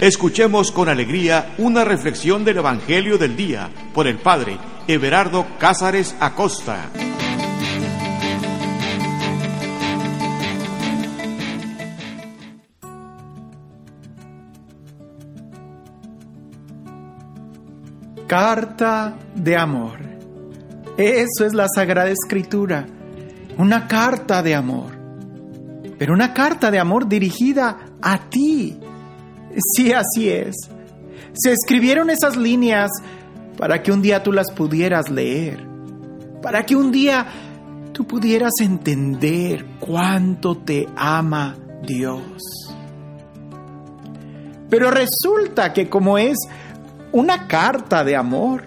Escuchemos con alegría una reflexión del Evangelio del Día por el Padre Everardo Cázares Acosta. Carta de amor. Eso es la Sagrada Escritura. Una carta de amor. Pero una carta de amor dirigida a ti Sí, así es. Se escribieron esas líneas para que un día tú las pudieras leer, para que un día tú pudieras entender cuánto te ama Dios. Pero resulta que como es una carta de amor,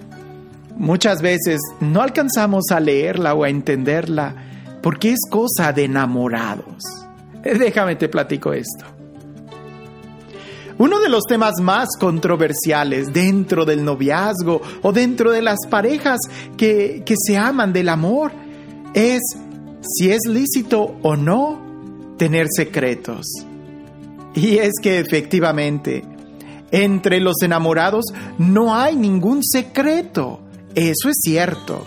muchas veces no alcanzamos a leerla o a entenderla porque es cosa de enamorados. Déjame te platico esto. Uno de los temas más controversiales dentro del noviazgo o dentro de las parejas que, que se aman del amor es si es lícito o no tener secretos. Y es que efectivamente, entre los enamorados no hay ningún secreto. Eso es cierto.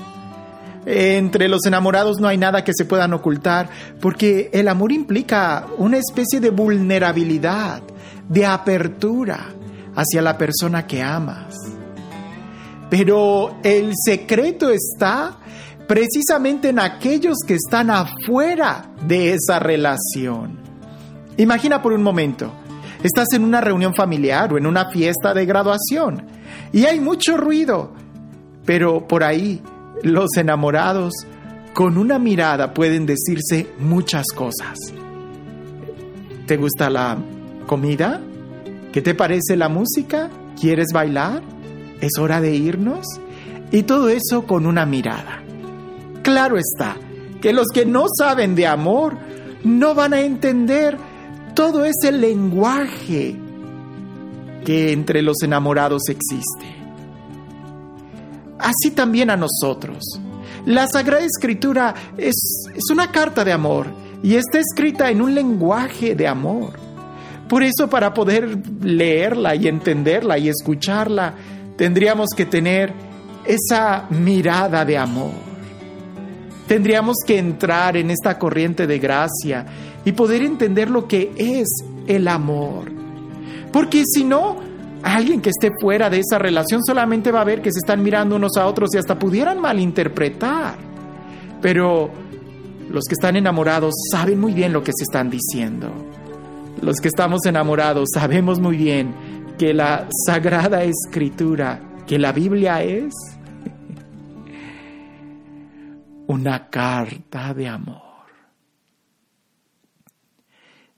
Entre los enamorados no hay nada que se puedan ocultar, porque el amor implica una especie de vulnerabilidad de apertura hacia la persona que amas. Pero el secreto está precisamente en aquellos que están afuera de esa relación. Imagina por un momento, estás en una reunión familiar o en una fiesta de graduación y hay mucho ruido, pero por ahí los enamorados con una mirada pueden decirse muchas cosas. ¿Te gusta la ¿Comida? ¿Qué te parece la música? ¿Quieres bailar? ¿Es hora de irnos? Y todo eso con una mirada. Claro está, que los que no saben de amor no van a entender todo ese lenguaje que entre los enamorados existe. Así también a nosotros. La Sagrada Escritura es, es una carta de amor y está escrita en un lenguaje de amor. Por eso para poder leerla y entenderla y escucharla, tendríamos que tener esa mirada de amor. Tendríamos que entrar en esta corriente de gracia y poder entender lo que es el amor. Porque si no, alguien que esté fuera de esa relación solamente va a ver que se están mirando unos a otros y hasta pudieran malinterpretar. Pero los que están enamorados saben muy bien lo que se están diciendo. Los que estamos enamorados sabemos muy bien que la Sagrada Escritura, que la Biblia es una carta de amor.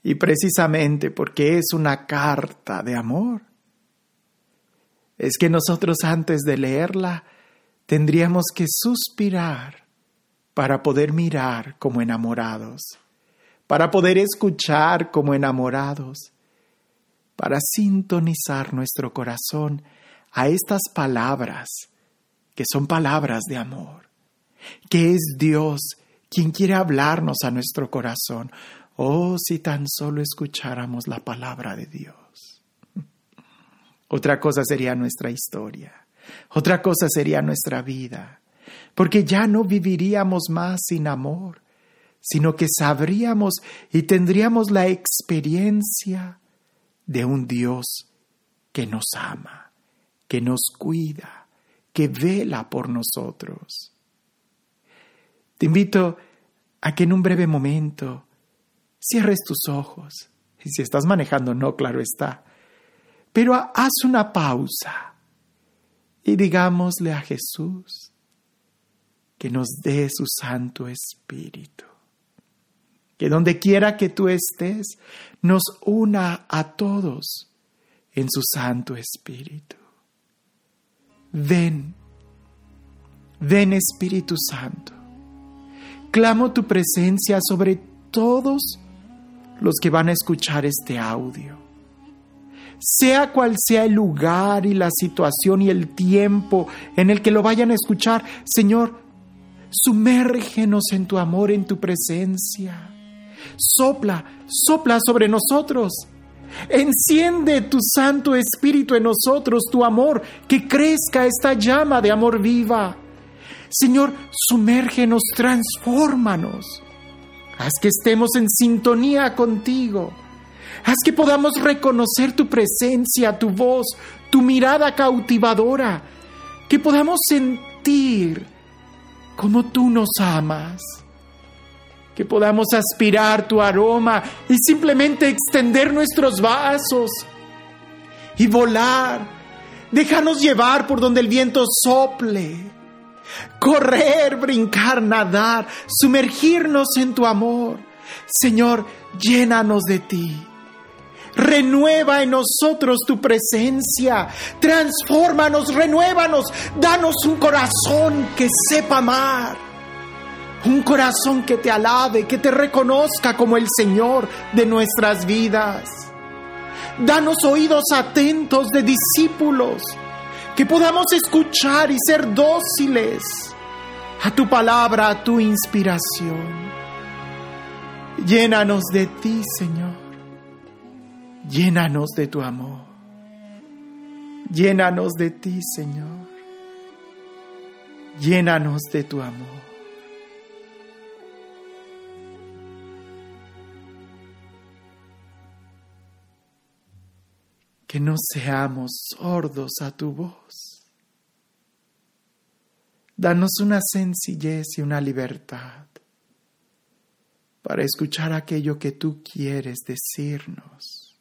Y precisamente porque es una carta de amor, es que nosotros antes de leerla tendríamos que suspirar para poder mirar como enamorados para poder escuchar como enamorados, para sintonizar nuestro corazón a estas palabras, que son palabras de amor, que es Dios quien quiere hablarnos a nuestro corazón. Oh, si tan solo escucháramos la palabra de Dios. Otra cosa sería nuestra historia, otra cosa sería nuestra vida, porque ya no viviríamos más sin amor, sino que sabríamos y tendríamos la experiencia de un Dios que nos ama, que nos cuida, que vela por nosotros. Te invito a que en un breve momento cierres tus ojos. Y si estás manejando, no, claro está. Pero haz una pausa y digámosle a Jesús que nos dé su Santo Espíritu que donde quiera que tú estés, nos una a todos en su Santo Espíritu. Ven, ven Espíritu Santo. Clamo tu presencia sobre todos los que van a escuchar este audio. Sea cual sea el lugar y la situación y el tiempo en el que lo vayan a escuchar, Señor, sumérgenos en tu amor, en tu presencia Sopla, sopla sobre nosotros. Enciende tu Santo Espíritu en nosotros, tu amor, que crezca esta llama de amor viva. Señor, sumérgenos, transfórmanos. Haz que estemos en sintonía contigo. Haz que podamos reconocer tu presencia, tu voz, tu mirada cautivadora. Que podamos sentir como tú nos amas que podamos aspirar tu aroma y simplemente extender nuestros vasos y volar, dejarnos llevar por donde el viento sople, correr, brincar, nadar, sumergirnos en tu amor. Señor, llénanos de ti. Renueva en nosotros tu presencia. Transfórmanos, renuévanos. Danos un corazón que sepa amar un corazón que te alabe, que te reconozca como el Señor de nuestras vidas. Danos oídos atentos de discípulos, que podamos escuchar y ser dóciles a tu palabra, a tu inspiración. Llénanos de ti, Señor. Llénanos de tu amor. Llénanos de ti, Señor. Llénanos de tu amor. Que no seamos sordos a tu voz. Danos una sencillez y una libertad para escuchar aquello que tú quieres decirnos,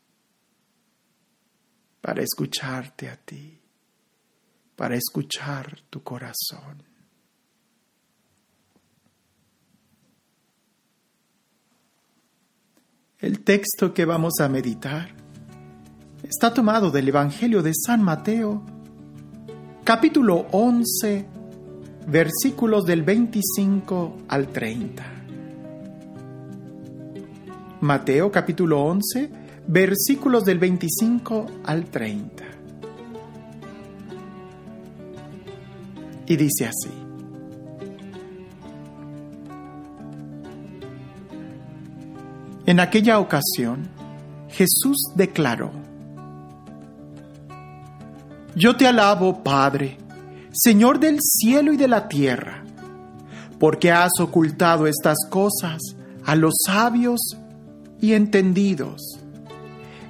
para escucharte a ti, para escuchar tu corazón. El texto que vamos a meditar está tomado del Evangelio de San Mateo, capítulo 11, versículos del 25 al 30. Mateo capítulo 11, versículos del 25 al 30. Y dice así. En aquella ocasión, Jesús declaró, yo te alabo, Padre, Señor del cielo y de la tierra, porque has ocultado estas cosas a los sabios y entendidos,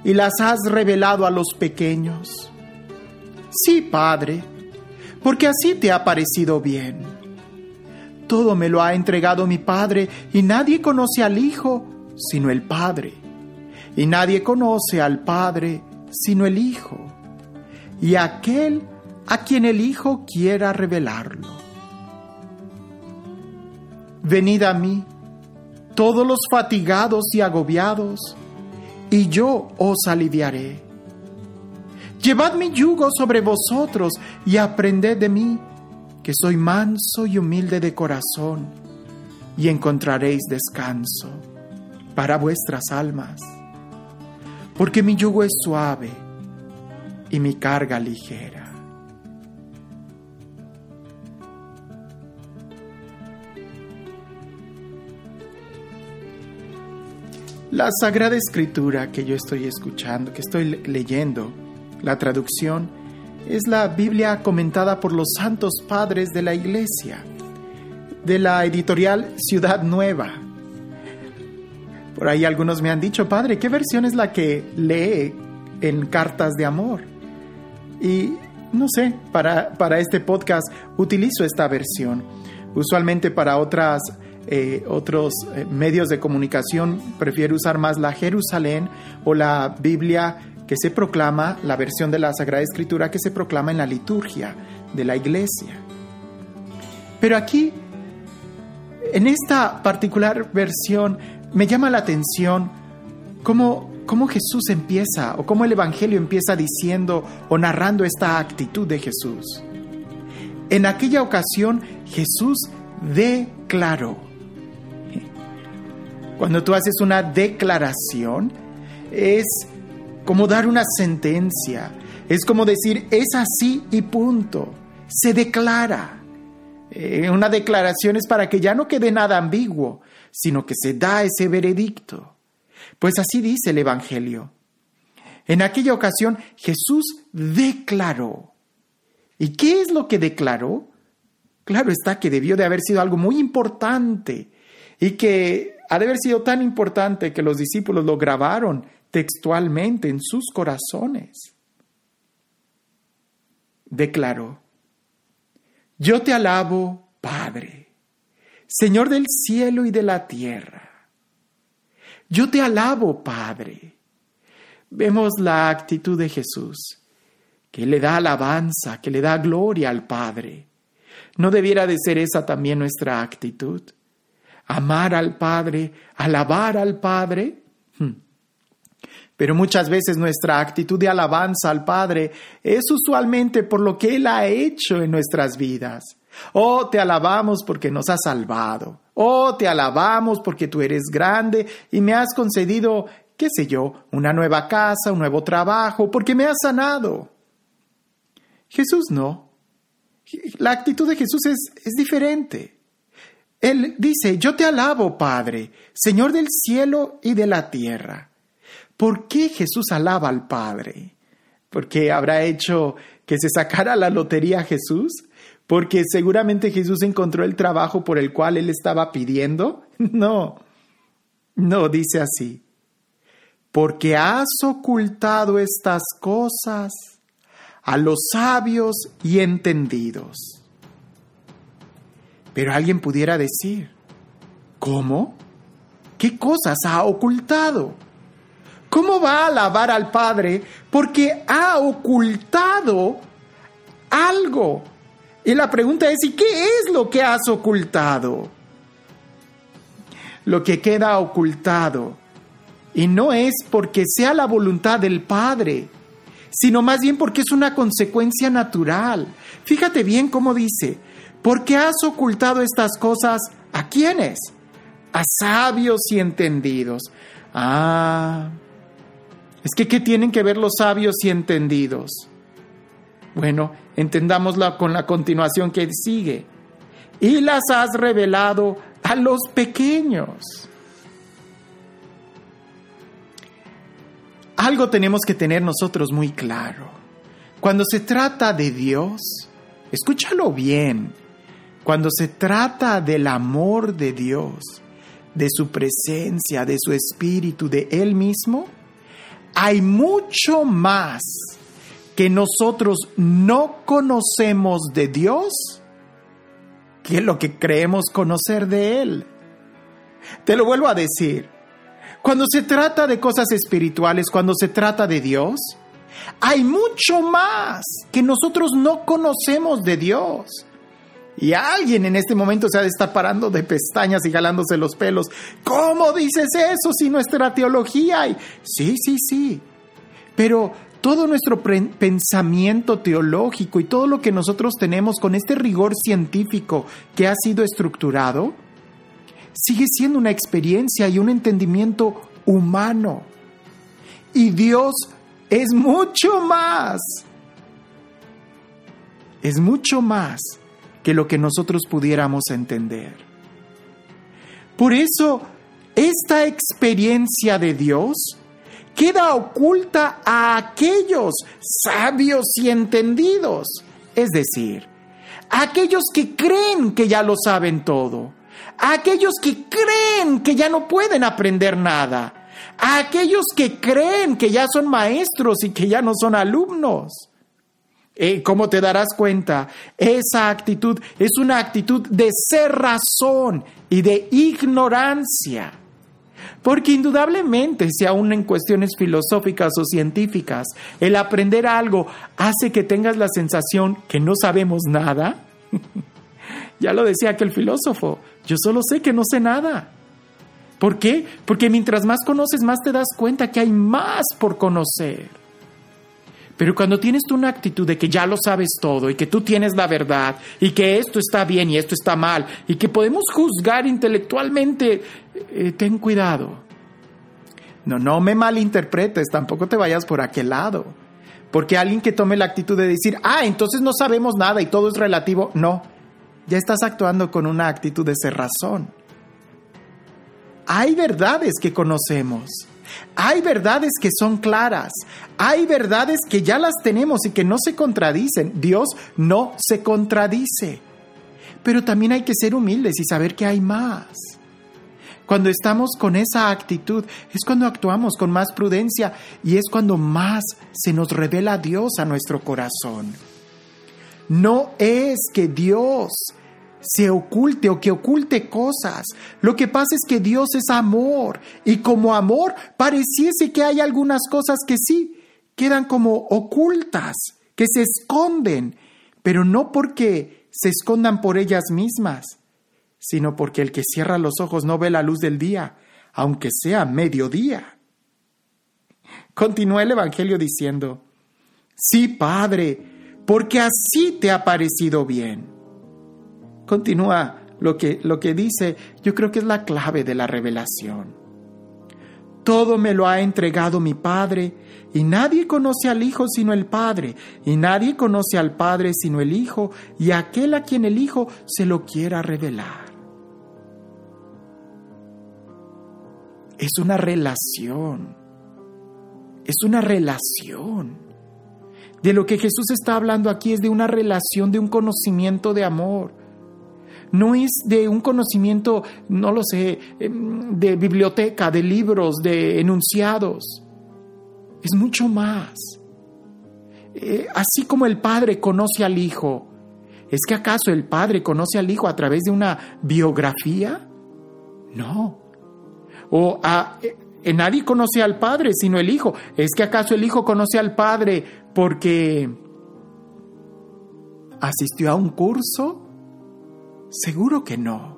y las has revelado a los pequeños. Sí, Padre, porque así te ha parecido bien. Todo me lo ha entregado mi Padre, y nadie conoce al Hijo sino el Padre, y nadie conoce al Padre sino el Hijo y aquel a quien el Hijo quiera revelarlo. Venid a mí, todos los fatigados y agobiados, y yo os aliviaré. Llevad mi yugo sobre vosotros y aprended de mí, que soy manso y humilde de corazón, y encontraréis descanso para vuestras almas, porque mi yugo es suave y mi carga ligera. La Sagrada Escritura que yo estoy escuchando, que estoy leyendo, la traducción, es la Biblia comentada por los santos padres de la Iglesia, de la editorial Ciudad Nueva. Por ahí algunos me han dicho, Padre, ¿qué versión es la que lee en cartas de amor? Y no sé, para, para este podcast utilizo esta versión. Usualmente para otras, eh, otros eh, medios de comunicación prefiero usar más la Jerusalén o la Biblia que se proclama, la versión de la Sagrada Escritura que se proclama en la liturgia de la iglesia. Pero aquí, en esta particular versión, me llama la atención cómo cómo Jesús empieza o cómo el Evangelio empieza diciendo o narrando esta actitud de Jesús. En aquella ocasión Jesús declaró. Cuando tú haces una declaración, es como dar una sentencia, es como decir, es así y punto, se declara. Eh, una declaración es para que ya no quede nada ambiguo, sino que se da ese veredicto. Pues así dice el Evangelio. En aquella ocasión Jesús declaró. ¿Y qué es lo que declaró? Claro está que debió de haber sido algo muy importante y que ha de haber sido tan importante que los discípulos lo grabaron textualmente en sus corazones. Declaró, yo te alabo, Padre, Señor del cielo y de la tierra. Yo te alabo, Padre. Vemos la actitud de Jesús, que le da alabanza, que le da gloria al Padre. ¿No debiera de ser esa también nuestra actitud? Amar al Padre, alabar al Padre. Hmm. Pero muchas veces nuestra actitud de alabanza al Padre es usualmente por lo que Él ha hecho en nuestras vidas. Oh, te alabamos porque nos has salvado. Oh, te alabamos porque tú eres grande y me has concedido, qué sé yo, una nueva casa, un nuevo trabajo, porque me has sanado. Jesús no. La actitud de Jesús es, es diferente. Él dice, yo te alabo, Padre, Señor del cielo y de la tierra. ¿Por qué Jesús alaba al Padre? ¿Porque habrá hecho que se sacara la lotería Jesús? ¿Porque seguramente Jesús encontró el trabajo por el cual él estaba pidiendo? No, no, dice así. Porque has ocultado estas cosas a los sabios y entendidos. Pero alguien pudiera decir, ¿cómo? ¿Qué cosas ha ocultado? ¿Cómo va a alabar al Padre? Porque ha ocultado algo. Y la pregunta es, ¿y qué es lo que has ocultado? Lo que queda ocultado. Y no es porque sea la voluntad del Padre, sino más bien porque es una consecuencia natural. Fíjate bien cómo dice, porque has ocultado estas cosas a quiénes? A sabios y entendidos. Ah, es que ¿qué tienen que ver los sabios y entendidos? Bueno, entendámosla con la continuación que sigue. Y las has revelado a los pequeños. Algo tenemos que tener nosotros muy claro. Cuando se trata de Dios, escúchalo bien, cuando se trata del amor de Dios, de su presencia, de su espíritu, de Él mismo, hay mucho más que nosotros no conocemos de Dios que lo que creemos conocer de Él. Te lo vuelvo a decir. Cuando se trata de cosas espirituales, cuando se trata de Dios, hay mucho más que nosotros no conocemos de Dios. Y alguien en este momento se ha de estar parando de pestañas y jalándose los pelos. ¿Cómo dices eso si nuestra teología hay? Sí, sí, sí. Pero todo nuestro pensamiento teológico y todo lo que nosotros tenemos con este rigor científico que ha sido estructurado, sigue siendo una experiencia y un entendimiento humano. Y Dios es mucho más. Es mucho más que lo que nosotros pudiéramos entender. Por eso, esta experiencia de Dios queda oculta a aquellos sabios y entendidos, es decir, a aquellos que creen que ya lo saben todo, a aquellos que creen que ya no pueden aprender nada, a aquellos que creen que ya son maestros y que ya no son alumnos. Eh, ¿Cómo te darás cuenta? Esa actitud es una actitud de ser razón y de ignorancia. Porque indudablemente, si aún en cuestiones filosóficas o científicas, el aprender algo hace que tengas la sensación que no sabemos nada, ya lo decía aquel filósofo, yo solo sé que no sé nada. ¿Por qué? Porque mientras más conoces, más te das cuenta que hay más por conocer. Pero cuando tienes tú una actitud de que ya lo sabes todo y que tú tienes la verdad y que esto está bien y esto está mal y que podemos juzgar intelectualmente, eh, ten cuidado. No, no me malinterpretes, tampoco te vayas por aquel lado. Porque alguien que tome la actitud de decir, ah, entonces no sabemos nada y todo es relativo, no, ya estás actuando con una actitud de ser razón. Hay verdades que conocemos Hay verdades que son claras, hay verdades que ya las tenemos y que no se contradicen. Dios no se contradice. Pero también hay que ser humildes y saber que hay más. Cuando estamos con esa actitud es cuando actuamos con más prudencia y es cuando más se nos revela Dios a nuestro corazón. No es que Dios se oculte o que oculte cosas. Lo que pasa es que Dios es amor y como amor pareciese que hay algunas cosas que sí quedan como ocultas, que se esconden, pero no porque se escondan por ellas mismas, sino porque el que cierra los ojos no ve la luz del día, aunque sea mediodía. Continúa el Evangelio diciendo, sí, Padre, porque así te ha parecido bien continúa lo que, lo que dice, yo creo que es la clave de la revelación. Todo me lo ha entregado mi Padre, y nadie conoce al Hijo sino el Padre, y nadie conoce al Padre sino el Hijo, y aquel a quien el Hijo se lo quiera revelar. Es una relación, es una relación. De lo que Jesús está hablando aquí es de una relación, de un conocimiento de amor no es de un conocimiento, no lo sé, em, de biblioteca, de libros, de enunciados. Es mucho más. Eh, así como el Padre conoce al Hijo, ¿es que acaso el Padre conoce al Hijo a través de una biografía? No. O a, eh, nadie conoce al Padre sino el Hijo. ¿Es que acaso el Hijo conoce al Padre porque asistió a un curso? Seguro que no.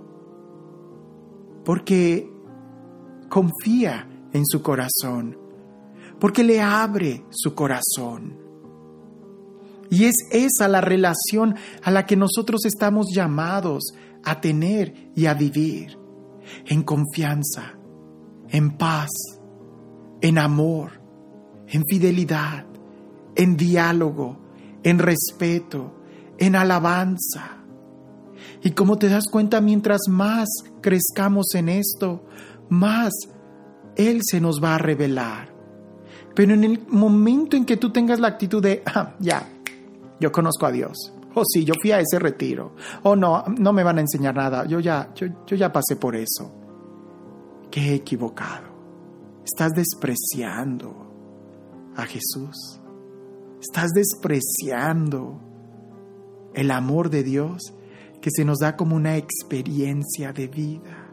Porque confía en su corazón. Porque le abre su corazón. Y es esa la relación a la que nosotros estamos llamados a tener y a vivir. En confianza, en paz, en amor, en fidelidad, en diálogo, en respeto, en alabanza y como te das cuenta, mientras más crezcamos en esto, más Él se nos va a revelar. Pero en el momento en que tú tengas la actitud de, ah, ya, yo conozco a Dios. O oh, sí, yo fui a ese retiro. O oh, no, no me van a enseñar nada. Yo ya, yo, yo ya pasé por eso. Qué equivocado. Estás despreciando a Jesús. Estás despreciando el amor de Dios que se nos da como una experiencia de vida.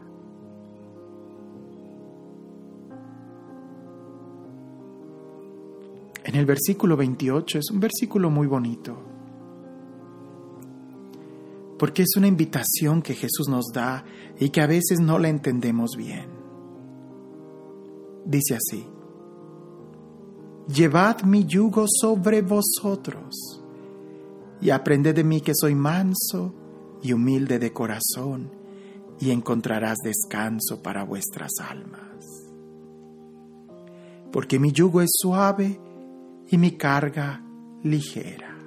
En el versículo 28 es un versículo muy bonito, porque es una invitación que Jesús nos da y que a veces no la entendemos bien. Dice así, Llevad mi yugo sobre vosotros y aprended de mí que soy manso y humilde de corazón, y encontrarás descanso para vuestras almas. Porque mi yugo es suave y mi carga ligera.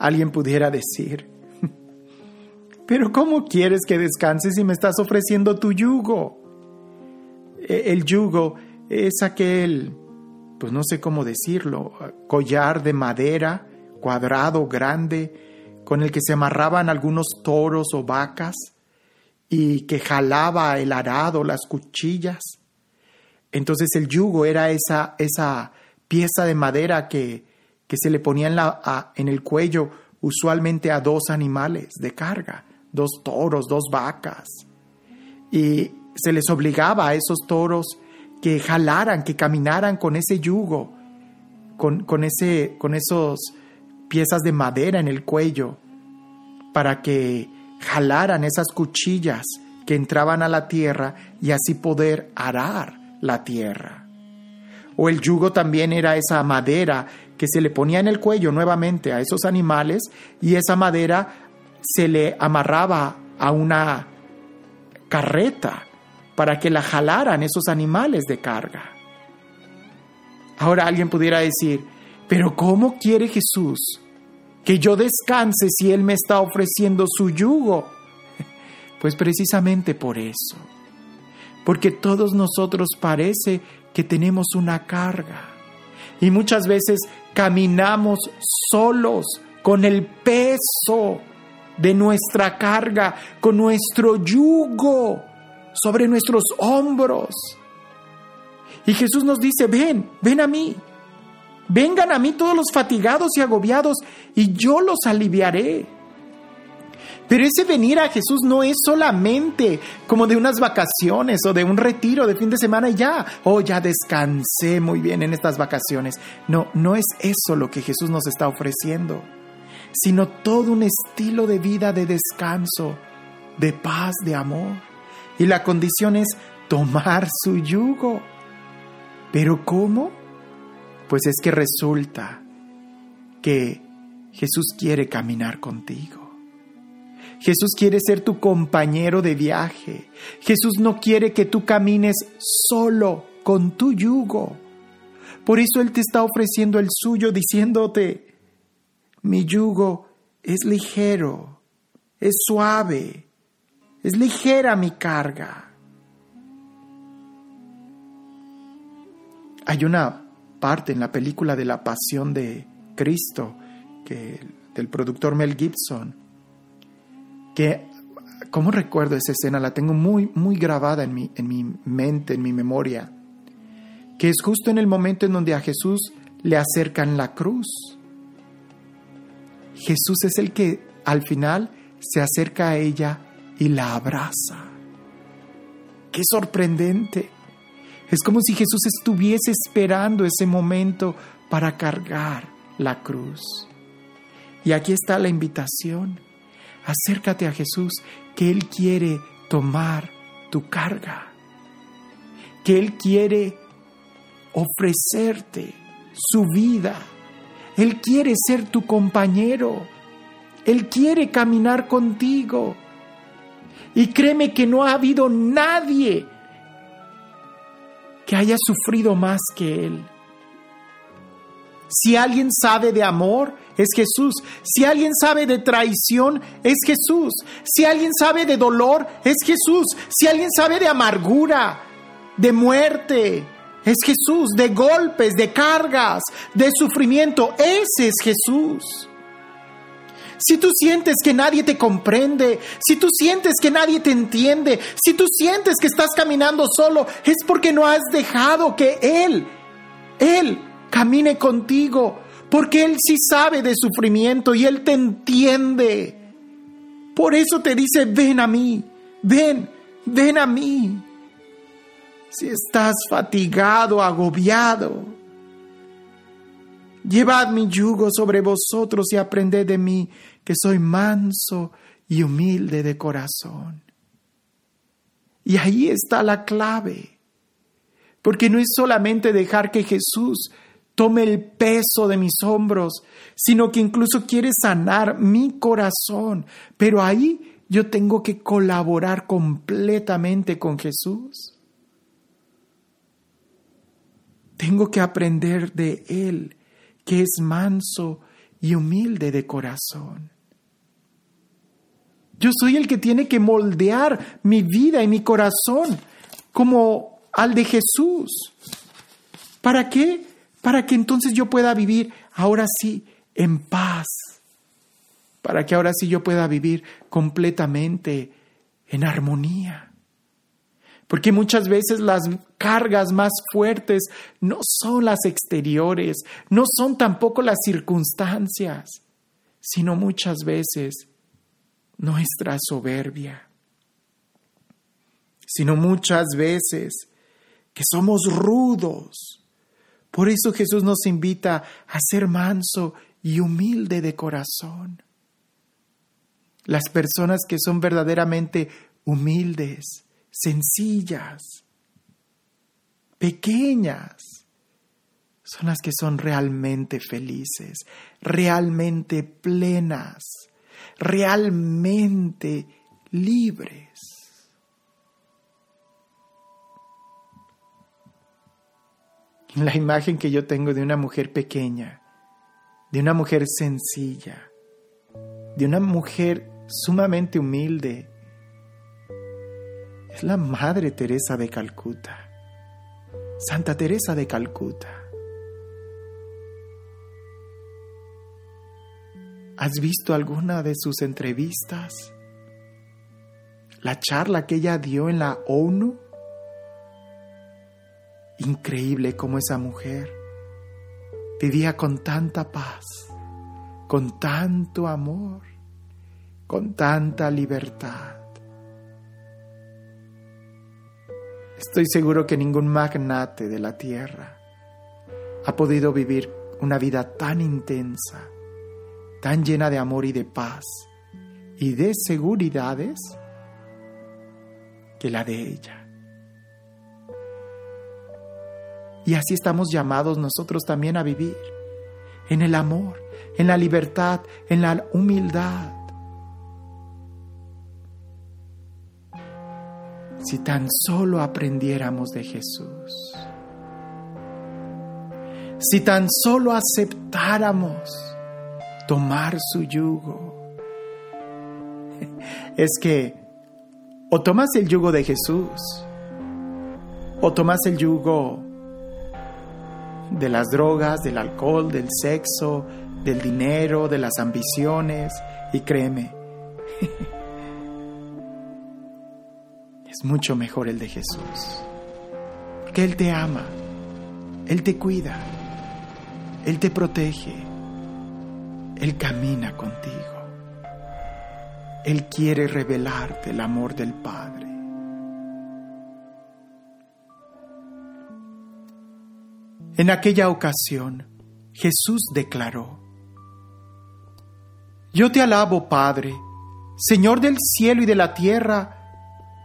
Alguien pudiera decir, pero ¿cómo quieres que descanses si me estás ofreciendo tu yugo? E, el yugo es aquel, pues no sé cómo decirlo, collar de madera, cuadrado, grande, con el que se amarraban algunos toros o vacas y que jalaba el arado, las cuchillas. Entonces el yugo era esa, esa pieza de madera que, que se le ponía en, la, en el cuello usualmente a dos animales de carga, dos toros, dos vacas. Y se les obligaba a esos toros que jalaran, que caminaran con ese yugo, con, con, ese, con esos piezas de madera en el cuello para que jalaran esas cuchillas que entraban a la tierra y así poder arar la tierra. O el yugo también era esa madera que se le ponía en el cuello nuevamente a esos animales y esa madera se le amarraba a una carreta para que la jalaran esos animales de carga. Ahora alguien pudiera decir, pero ¿cómo quiere Jesús que yo descanse si Él me está ofreciendo su yugo? Pues precisamente por eso, porque todos nosotros parece que tenemos una carga. Y muchas veces caminamos solos con el peso de nuestra carga, con nuestro yugo sobre nuestros hombros. Y Jesús nos dice, ven, ven a mí. Vengan a mí todos los fatigados y agobiados, y yo los aliviaré. Pero ese venir a Jesús no es solamente como de unas vacaciones o de un retiro de fin de semana y ya, oh, ya descansé muy bien en estas vacaciones. No, no es eso lo que Jesús nos está ofreciendo, sino todo un estilo de vida de descanso, de paz, de amor. Y la condición es tomar su yugo. ¿Pero cómo? Pues es que resulta que Jesús quiere caminar contigo. Jesús quiere ser tu compañero de viaje. Jesús no quiere que tú camines solo con tu yugo. Por eso Él te está ofreciendo el suyo diciéndote, mi yugo es ligero, es suave, es ligera mi carga. Hay una parte en la película de la pasión de Cristo que, del productor Mel Gibson que, ¿cómo recuerdo esa escena? La tengo muy, muy grabada en mi, en mi mente, en mi memoria, que es justo en el momento en donde a Jesús le acercan la cruz. Jesús es el que al final se acerca a ella y la abraza. Qué sorprendente. Es como si Jesús estuviese esperando ese momento para cargar la cruz. Y aquí está la invitación. Acércate a Jesús, que Él quiere tomar tu carga, que Él quiere ofrecerte su vida. Él quiere ser tu compañero. Él quiere caminar contigo. Y créeme que no ha habido nadie que haya sufrido más que Él. Si alguien sabe de amor, es Jesús. Si alguien sabe de traición, es Jesús. Si alguien sabe de dolor, es Jesús. Si alguien sabe de amargura, de muerte, es Jesús. De golpes, de cargas, de sufrimiento, ese es Jesús. Si tú sientes que nadie te comprende, si tú sientes que nadie te entiende, si tú sientes que estás caminando solo, es porque no has dejado que Él, Él camine contigo, porque Él sí sabe de sufrimiento y Él te entiende. Por eso te dice, ven a mí, ven, ven a mí. Si estás fatigado, agobiado, Llevad mi yugo sobre vosotros y aprended de mí, que soy manso y humilde de corazón. Y ahí está la clave, porque no es solamente dejar que Jesús tome el peso de mis hombros, sino que incluso quiere sanar mi corazón, pero ahí yo tengo que colaborar completamente con Jesús. Tengo que aprender de Él que es manso y humilde de corazón. Yo soy el que tiene que moldear mi vida y mi corazón como al de Jesús. ¿Para qué? Para que entonces yo pueda vivir ahora sí en paz. Para que ahora sí yo pueda vivir completamente en armonía. Porque muchas veces las cargas más fuertes no son las exteriores, no son tampoco las circunstancias, sino muchas veces nuestra soberbia, sino muchas veces que somos rudos. Por eso Jesús nos invita a ser manso y humilde de corazón. Las personas que son verdaderamente humildes, sencillas, pequeñas, son las que son realmente felices, realmente plenas, realmente libres. La imagen que yo tengo de una mujer pequeña, de una mujer sencilla, de una mujer sumamente humilde, es la Madre Teresa de Calcuta, Santa Teresa de Calcuta. ¿Has visto alguna de sus entrevistas? La charla que ella dio en la ONU. Increíble cómo esa mujer vivía con tanta paz, con tanto amor, con tanta libertad. Estoy seguro que ningún magnate de la tierra ha podido vivir una vida tan intensa, tan llena de amor y de paz y de seguridades que la de ella. Y así estamos llamados nosotros también a vivir, en el amor, en la libertad, en la humildad. Si tan solo aprendiéramos de Jesús, si tan solo aceptáramos tomar su yugo, es que o tomas el yugo de Jesús, o tomas el yugo de las drogas, del alcohol, del sexo, del dinero, de las ambiciones. Y créeme, es mucho mejor el de Jesús. Porque Él te ama, Él te cuida, Él te protege, Él camina contigo. Él quiere revelarte el amor del Padre. En aquella ocasión, Jesús declaró, Yo te alabo, Padre, Señor del cielo y de la tierra,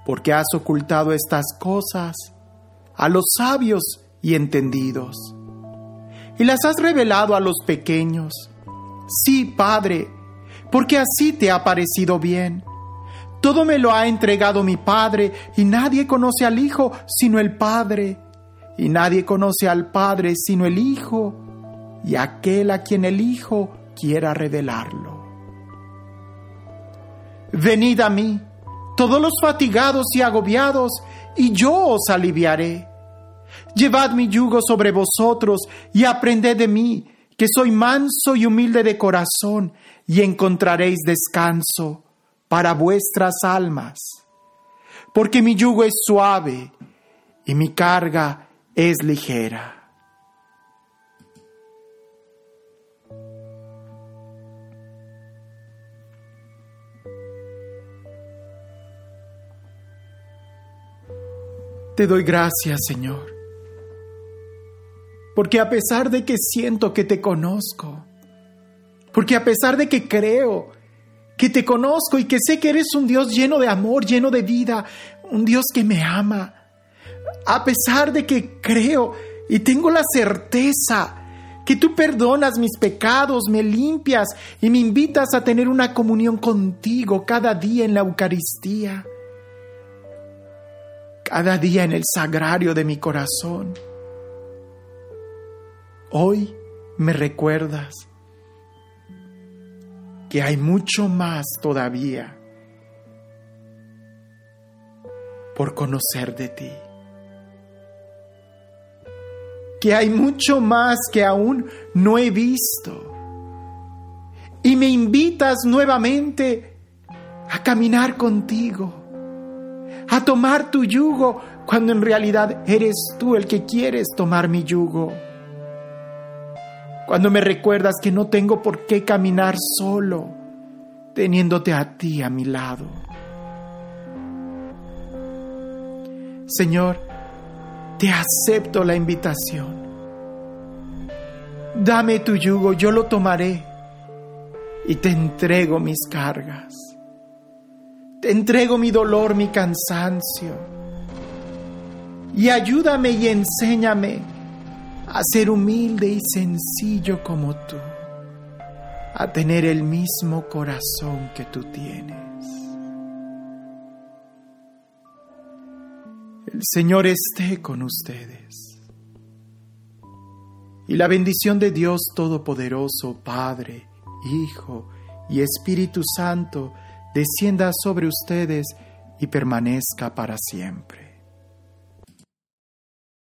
porque has ocultado estas cosas a los sabios y entendidos, y las has revelado a los pequeños. Sí, Padre, porque así te ha parecido bien. Todo me lo ha entregado mi Padre, y nadie conoce al Hijo sino el Padre y nadie conoce al Padre sino el Hijo, y aquel a quien el Hijo quiera revelarlo. Venid a mí, todos los fatigados y agobiados, y yo os aliviaré. Llevad mi yugo sobre vosotros y aprended de mí, que soy manso y humilde de corazón, y encontraréis descanso para vuestras almas. Porque mi yugo es suave y mi carga es ligera. Te doy gracias, Señor, porque a pesar de que siento que te conozco, porque a pesar de que creo que te conozco y que sé que eres un Dios lleno de amor, lleno de vida, un Dios que me ama, a pesar de que creo y tengo la certeza que tú perdonas mis pecados, me limpias y me invitas a tener una comunión contigo cada día en la Eucaristía, cada día en el sagrario de mi corazón. Hoy me recuerdas que hay mucho más todavía por conocer de ti que hay mucho más que aún no he visto. Y me invitas nuevamente a caminar contigo, a tomar tu yugo, cuando en realidad eres tú el que quieres tomar mi yugo. Cuando me recuerdas que no tengo por qué caminar solo, teniéndote a ti a mi lado. Señor, te acepto la invitación. Dame tu yugo, yo lo tomaré y te entrego mis cargas. Te entrego mi dolor, mi cansancio. Y ayúdame y enséñame a ser humilde y sencillo como tú, a tener el mismo corazón que tú tienes. El Señor esté con ustedes. Y la bendición de Dios Todopoderoso, Padre, Hijo y Espíritu Santo, descienda sobre ustedes y permanezca para siempre.